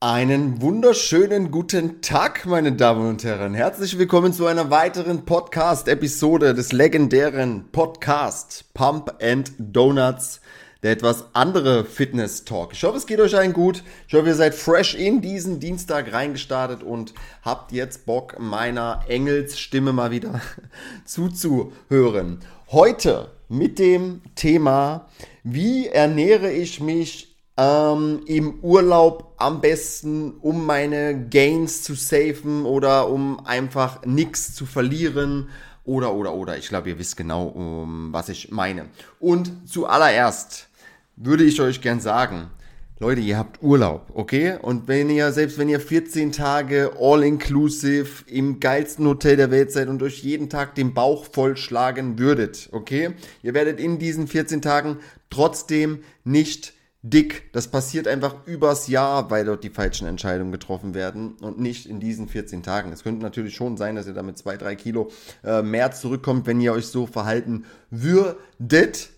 Einen wunderschönen guten Tag, meine Damen und Herren. Herzlich willkommen zu einer weiteren Podcast-Episode des legendären Podcast Pump and Donuts, der etwas andere Fitness-Talk. Ich hoffe, es geht euch allen gut. Ich hoffe, ihr seid fresh in diesen Dienstag reingestartet und habt jetzt Bock, meiner Engelsstimme mal wieder zuzuhören. Heute mit dem Thema, wie ernähre ich mich ähm, im Urlaub am besten, um meine Gains zu safen oder um einfach nichts zu verlieren. Oder, oder, oder. Ich glaube, ihr wisst genau, um, was ich meine. Und zuallererst würde ich euch gern sagen, Leute, ihr habt Urlaub, okay? Und wenn ihr, selbst wenn ihr 14 Tage all-inclusive im geilsten Hotel der Welt seid und euch jeden Tag den Bauch vollschlagen würdet, okay? Ihr werdet in diesen 14 Tagen trotzdem nicht dick. Das passiert einfach übers Jahr, weil dort die falschen Entscheidungen getroffen werden und nicht in diesen 14 Tagen. Es könnte natürlich schon sein, dass ihr damit 2, 3 Kilo äh, mehr zurückkommt, wenn ihr euch so verhalten würdet.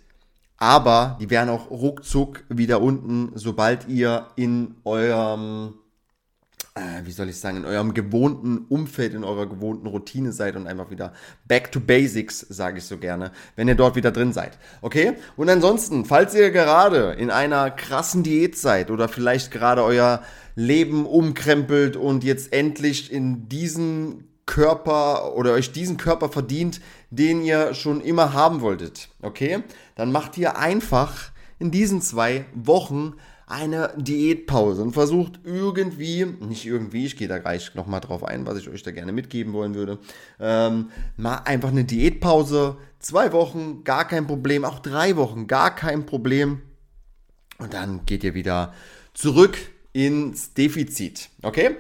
Aber die wären auch ruckzuck wieder unten, sobald ihr in eurem äh, wie soll ich sagen, in eurem gewohnten Umfeld, in eurer gewohnten Routine seid und einfach wieder back to basics, sage ich so gerne, wenn ihr dort wieder drin seid. Okay? Und ansonsten, falls ihr gerade in einer krassen Diät seid oder vielleicht gerade euer Leben umkrempelt und jetzt endlich in diesen Körper oder euch diesen Körper verdient, den ihr schon immer haben wolltet, okay? Dann macht ihr einfach in diesen zwei Wochen eine Diätpause und versucht irgendwie, nicht irgendwie, ich gehe da gleich nochmal drauf ein, was ich euch da gerne mitgeben wollen würde, ähm, mal einfach eine Diätpause, zwei Wochen, gar kein Problem, auch drei Wochen, gar kein Problem. Und dann geht ihr wieder zurück ins Defizit, okay?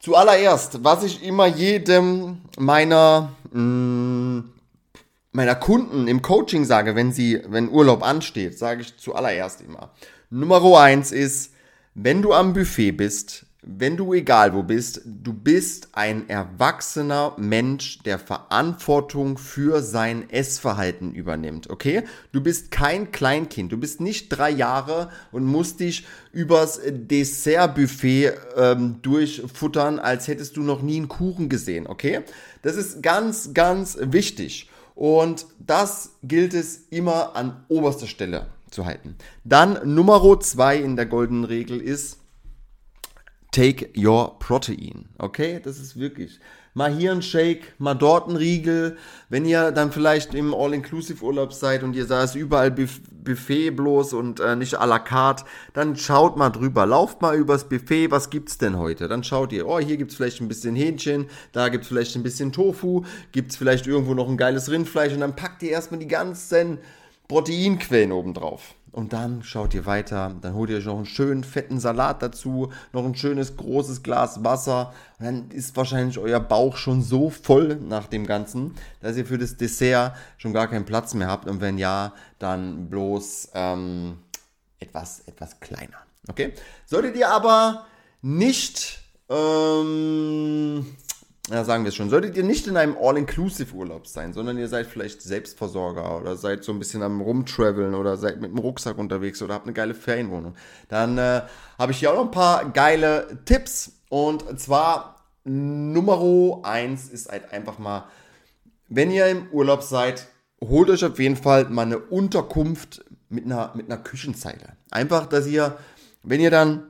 Zuallererst, was ich immer jedem meiner mh, mm, meiner Kunden im Coaching sage, wenn sie, wenn Urlaub ansteht, sage ich zuallererst immer. Nummer eins ist, wenn du am Buffet bist, wenn du egal wo bist, du bist ein erwachsener Mensch, der Verantwortung für sein Essverhalten übernimmt, okay? Du bist kein Kleinkind, du bist nicht drei Jahre und musst dich übers Dessertbuffet ähm, durchfuttern, als hättest du noch nie einen Kuchen gesehen, okay? Das ist ganz, ganz wichtig. Und das gilt es immer an oberster Stelle zu halten. Dann Nummer zwei in der goldenen Regel ist Take your protein. Okay, das ist wirklich mal hier ein Shake, mal dort ein Riegel. Wenn ihr dann vielleicht im All-Inclusive-Urlaub seid und ihr saß überall Buffet bloß und äh, nicht à la carte, dann schaut mal drüber. Lauft mal übers Buffet, was gibt's denn heute? Dann schaut ihr, oh, hier gibt's vielleicht ein bisschen Hähnchen, da gibt's vielleicht ein bisschen Tofu, gibt's vielleicht irgendwo noch ein geiles Rindfleisch und dann packt ihr erstmal die ganzen Proteinquellen obendrauf. Und dann schaut ihr weiter, dann holt ihr euch noch einen schönen fetten Salat dazu, noch ein schönes großes Glas Wasser. Und dann ist wahrscheinlich euer Bauch schon so voll nach dem Ganzen, dass ihr für das Dessert schon gar keinen Platz mehr habt. Und wenn ja, dann bloß ähm, etwas, etwas kleiner. Okay? Solltet ihr aber nicht ähm, ja, sagen wir es schon, solltet ihr nicht in einem All-Inclusive-Urlaub sein, sondern ihr seid vielleicht Selbstversorger oder seid so ein bisschen am Rumtraveln oder seid mit dem Rucksack unterwegs oder habt eine geile Ferienwohnung, dann äh, habe ich hier auch noch ein paar geile Tipps. Und zwar Nummer eins ist halt einfach mal, wenn ihr im Urlaub seid, holt euch auf jeden Fall mal eine Unterkunft mit einer, mit einer Küchenzeile. Einfach, dass ihr, wenn ihr dann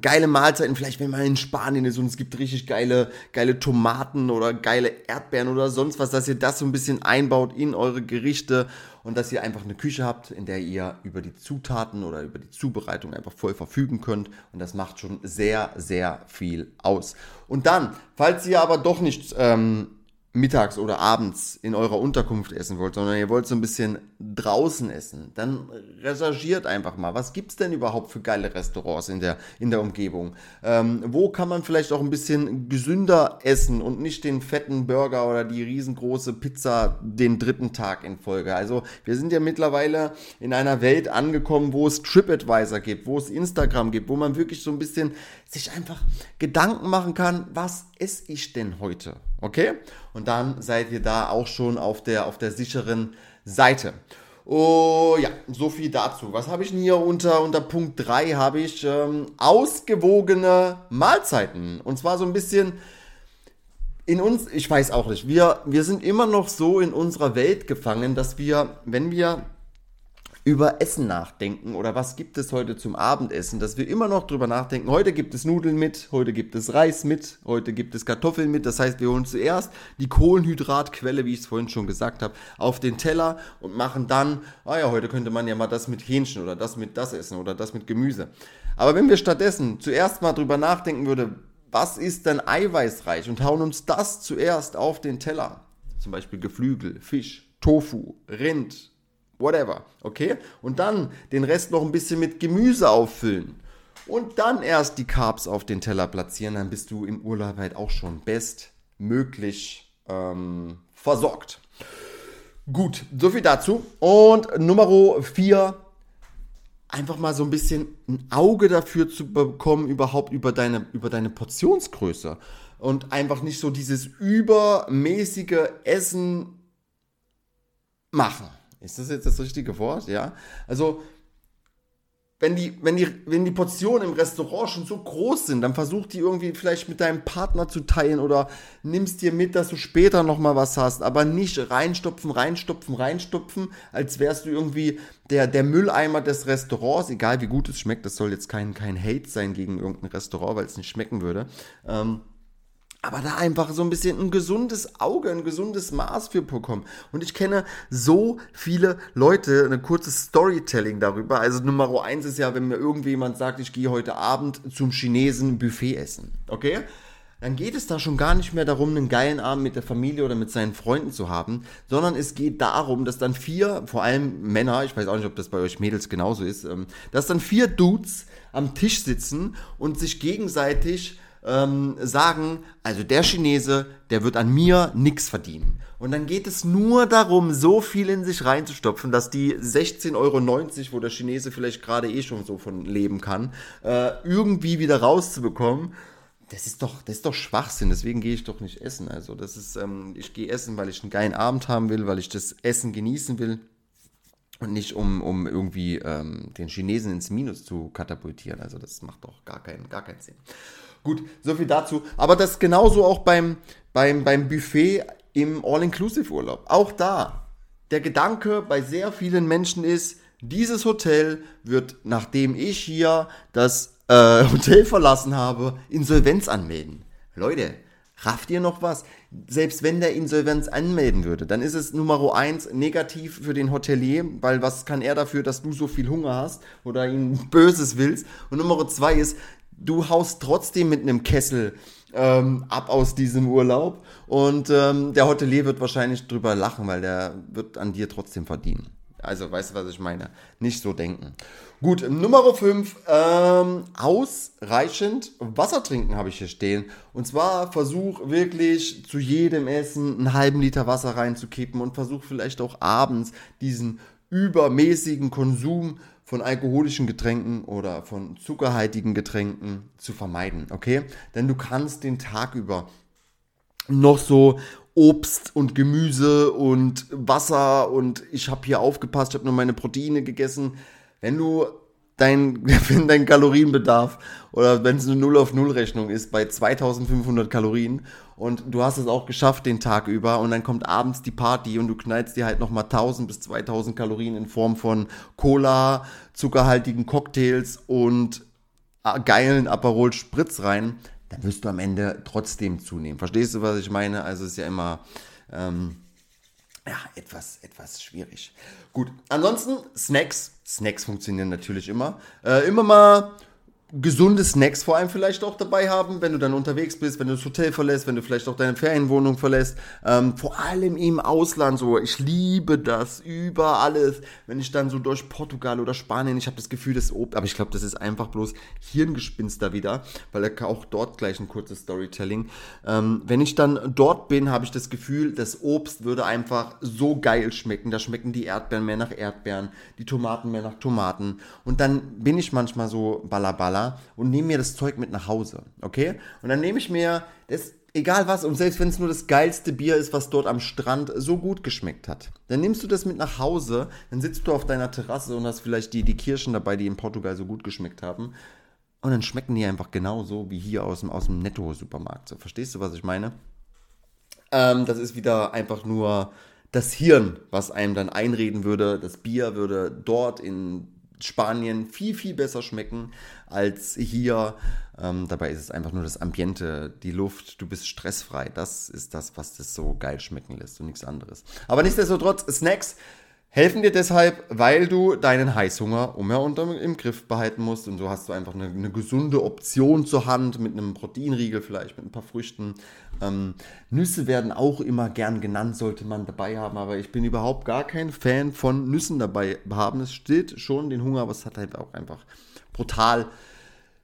geile Mahlzeiten, vielleicht wenn man in Spanien ist und es gibt richtig geile, geile Tomaten oder geile Erdbeeren oder sonst was, dass ihr das so ein bisschen einbaut in eure Gerichte und dass ihr einfach eine Küche habt, in der ihr über die Zutaten oder über die Zubereitung einfach voll verfügen könnt und das macht schon sehr, sehr viel aus. Und dann, falls ihr aber doch nicht ähm, mittags oder abends in eurer Unterkunft essen wollt, sondern ihr wollt so ein bisschen draußen essen, dann recherchiert einfach mal, was gibt es denn überhaupt für geile Restaurants in der, in der Umgebung? Ähm, wo kann man vielleicht auch ein bisschen gesünder essen und nicht den fetten Burger oder die riesengroße Pizza den dritten Tag in Folge? Also wir sind ja mittlerweile in einer Welt angekommen, wo es TripAdvisor gibt, wo es Instagram gibt, wo man wirklich so ein bisschen sich einfach Gedanken machen kann, was esse ich denn heute? Okay? Und dann seid ihr da auch schon auf der, auf der sicheren Seite. Oh ja, so viel dazu. Was habe ich denn hier unter, unter Punkt 3? Habe ich ähm, ausgewogene Mahlzeiten. Und zwar so ein bisschen in uns, ich weiß auch nicht, wir, wir sind immer noch so in unserer Welt gefangen, dass wir, wenn wir über Essen nachdenken oder was gibt es heute zum Abendessen, dass wir immer noch drüber nachdenken, heute gibt es Nudeln mit, heute gibt es Reis mit, heute gibt es Kartoffeln mit. Das heißt, wir holen zuerst die Kohlenhydratquelle, wie ich es vorhin schon gesagt habe, auf den Teller und machen dann, ah ja, heute könnte man ja mal das mit Hähnchen oder das mit das essen oder das mit Gemüse. Aber wenn wir stattdessen zuerst mal drüber nachdenken würde, was ist denn eiweißreich und hauen uns das zuerst auf den Teller, zum Beispiel Geflügel, Fisch, Tofu, Rind, whatever, okay? Und dann den Rest noch ein bisschen mit Gemüse auffüllen und dann erst die Carbs auf den Teller platzieren, dann bist du im Urlaub halt auch schon bestmöglich ähm, versorgt. Gut, soviel dazu. Und Nummer 4, einfach mal so ein bisschen ein Auge dafür zu bekommen, überhaupt über deine, über deine Portionsgröße. Und einfach nicht so dieses übermäßige Essen machen. Ist das jetzt das richtige Wort? Ja. Also, wenn die, wenn, die, wenn die Portionen im Restaurant schon so groß sind, dann versuch die irgendwie vielleicht mit deinem Partner zu teilen oder nimmst dir mit, dass du später nochmal was hast, aber nicht reinstopfen, reinstopfen, reinstopfen, als wärst du irgendwie der, der Mülleimer des Restaurants, egal wie gut es schmeckt, das soll jetzt kein, kein Hate sein gegen irgendein Restaurant, weil es nicht schmecken würde. Ähm, aber da einfach so ein bisschen ein gesundes Auge, ein gesundes Maß für bekommen. Und ich kenne so viele Leute, eine kurze Storytelling darüber. Also Nummer eins ist ja, wenn mir irgendjemand sagt, ich gehe heute Abend zum Chinesen Buffet essen. Okay? Dann geht es da schon gar nicht mehr darum, einen geilen Abend mit der Familie oder mit seinen Freunden zu haben, sondern es geht darum, dass dann vier, vor allem Männer, ich weiß auch nicht, ob das bei euch Mädels genauso ist, ähm, dass dann vier Dudes am Tisch sitzen und sich gegenseitig ähm, sagen, also der Chinese, der wird an mir nichts verdienen. Und dann geht es nur darum, so viel in sich reinzustopfen, dass die 16,90 Euro, wo der Chinese vielleicht gerade eh schon so von leben kann, äh, irgendwie wieder rauszubekommen. Das ist doch, das ist doch Schwachsinn. Deswegen gehe ich doch nicht essen. Also das ist, ähm, ich gehe essen, weil ich einen geilen Abend haben will, weil ich das Essen genießen will und nicht um, um irgendwie ähm, den Chinesen ins Minus zu katapultieren. Also das macht doch gar keinen, gar keinen Sinn. Gut, so viel dazu. Aber das genauso auch beim, beim, beim Buffet im All-Inclusive-Urlaub. Auch da, der Gedanke bei sehr vielen Menschen ist, dieses Hotel wird, nachdem ich hier das äh, Hotel verlassen habe, Insolvenz anmelden. Leute, rafft ihr noch was? Selbst wenn der Insolvenz anmelden würde, dann ist es Nummer eins negativ für den Hotelier, weil was kann er dafür, dass du so viel Hunger hast oder ihn Böses willst? Und Nummer zwei ist, du haust trotzdem mit einem Kessel ähm, ab aus diesem Urlaub und ähm, der Hotelier wird wahrscheinlich drüber lachen, weil der wird an dir trotzdem verdienen. Also, weißt du, was ich meine? Nicht so denken. Gut, Nummer 5, ähm, ausreichend Wasser trinken habe ich hier stehen. Und zwar versuch wirklich zu jedem Essen einen halben Liter Wasser reinzukippen und versuch vielleicht auch abends diesen übermäßigen Konsum von alkoholischen Getränken oder von zuckerhaltigen Getränken zu vermeiden, okay? Denn du kannst den Tag über noch so Obst und Gemüse und Wasser und ich habe hier aufgepasst, ich habe nur meine Proteine gegessen. Wenn du dein, wenn dein Kalorienbedarf oder wenn es eine 0 auf 0 Rechnung ist bei 2500 Kalorien und du hast es auch geschafft den Tag über und dann kommt abends die Party und du knallst dir halt nochmal 1000 bis 2000 Kalorien in Form von Cola, zuckerhaltigen Cocktails und äh, geilen Aperol Spritz rein, dann wirst du am Ende trotzdem zunehmen. Verstehst du, was ich meine? Also es ist ja immer ähm, ja, etwas, etwas schwierig. Gut, ansonsten Snacks. Snacks funktionieren natürlich immer. Äh, immer mal gesunde Snacks vor allem vielleicht auch dabei haben, wenn du dann unterwegs bist, wenn du das Hotel verlässt, wenn du vielleicht auch deine Ferienwohnung verlässt. Ähm, vor allem im Ausland so. Ich liebe das über alles. Wenn ich dann so durch Portugal oder Spanien, ich habe das Gefühl, das Obst, aber ich glaube, das ist einfach bloß Hirngespinst da wieder, weil er auch dort gleich ein kurzes Storytelling. Ähm, wenn ich dann dort bin, habe ich das Gefühl, das Obst würde einfach so geil schmecken. Da schmecken die Erdbeeren mehr nach Erdbeeren, die Tomaten mehr nach Tomaten. Und dann bin ich manchmal so balabala und nehme mir das Zeug mit nach Hause, okay? Und dann nehme ich mir das, egal was, und selbst wenn es nur das geilste Bier ist, was dort am Strand so gut geschmeckt hat, dann nimmst du das mit nach Hause, dann sitzt du auf deiner Terrasse und hast vielleicht die, die Kirschen dabei, die in Portugal so gut geschmeckt haben. Und dann schmecken die einfach genauso wie hier aus dem, aus dem Netto-Supermarkt. So, verstehst du, was ich meine? Ähm, das ist wieder einfach nur das Hirn, was einem dann einreden würde, das Bier würde dort in Spanien viel, viel besser schmecken als hier. Ähm, dabei ist es einfach nur das Ambiente, die Luft, du bist stressfrei. Das ist das, was das so geil schmecken lässt und nichts anderes. Aber nichtsdestotrotz, Snacks helfen dir deshalb, weil du deinen Heißhunger umher unter im Griff behalten musst und so hast du einfach eine, eine, gesunde Option zur Hand mit einem Proteinriegel vielleicht, mit ein paar Früchten. Ähm, Nüsse werden auch immer gern genannt, sollte man dabei haben, aber ich bin überhaupt gar kein Fan von Nüssen dabei haben. Es steht schon den Hunger, aber es hat halt auch einfach brutal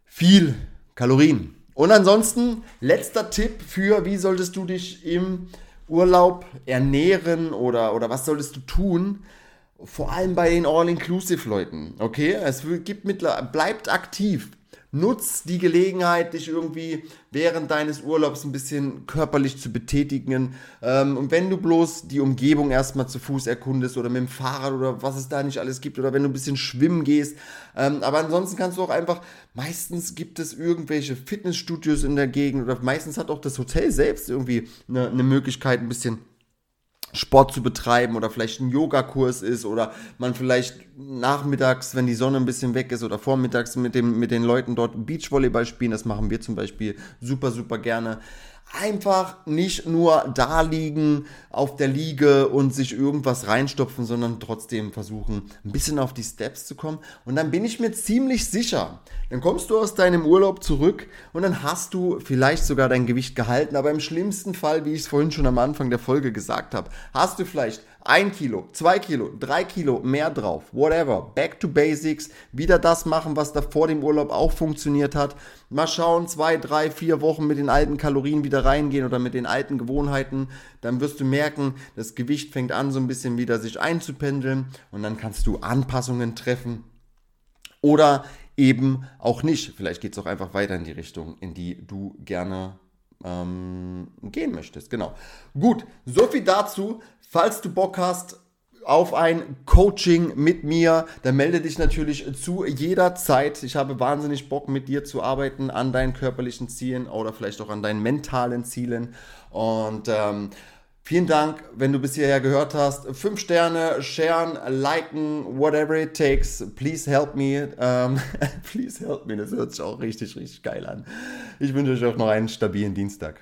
viel Kalorien. Und ansonsten, letzter Tipp für, wie solltest du dich im Urlaub ernähren oder, oder was solltest du tun? Vor allem bei den All-Inclusive-Leuten. Okay, es gibt mittler bleibt aktiv. Nutz die Gelegenheit, dich irgendwie während deines Urlaubs ein bisschen körperlich zu betätigen. Ähm, und wenn du bloß die Umgebung erstmal zu Fuß erkundest oder mit dem Fahrrad oder was es da nicht alles gibt oder wenn du ein bisschen schwimmen gehst. Ähm, aber ansonsten kannst du auch einfach, meistens gibt es irgendwelche Fitnessstudios in der Gegend oder meistens hat auch das Hotel selbst irgendwie eine, eine Möglichkeit, ein bisschen Sport zu betreiben oder vielleicht ein Yogakurs ist oder man vielleicht nachmittags, wenn die Sonne ein bisschen weg ist oder vormittags mit, dem, mit den Leuten dort Beachvolleyball spielen. Das machen wir zum Beispiel super, super gerne einfach nicht nur da liegen auf der Liege und sich irgendwas reinstopfen, sondern trotzdem versuchen, ein bisschen auf die Steps zu kommen. Und dann bin ich mir ziemlich sicher, dann kommst du aus deinem Urlaub zurück und dann hast du vielleicht sogar dein Gewicht gehalten, aber im schlimmsten Fall, wie ich es vorhin schon am Anfang der Folge gesagt habe, hast du vielleicht ein Kilo, zwei Kilo, drei Kilo mehr drauf, whatever. Back to Basics, wieder das machen, was da vor dem Urlaub auch funktioniert hat. Mal schauen, zwei, drei, vier Wochen mit den alten Kalorien wieder reingehen oder mit den alten Gewohnheiten. Dann wirst du merken, das Gewicht fängt an, so ein bisschen wieder sich einzupendeln und dann kannst du Anpassungen treffen. Oder eben auch nicht. Vielleicht geht es auch einfach weiter in die Richtung, in die du gerne ähm, gehen möchtest. Genau. Gut, so viel dazu. Falls du Bock hast auf ein Coaching mit mir, dann melde dich natürlich zu jeder Zeit. Ich habe wahnsinnig Bock mit dir zu arbeiten an deinen körperlichen Zielen oder vielleicht auch an deinen mentalen Zielen. Und ähm, Vielen Dank, wenn du bis hierher gehört hast. Fünf Sterne, sharen, liken, whatever it takes. Please help me. Um, please help me. Das hört sich auch richtig, richtig geil an. Ich wünsche euch auch noch einen stabilen Dienstag.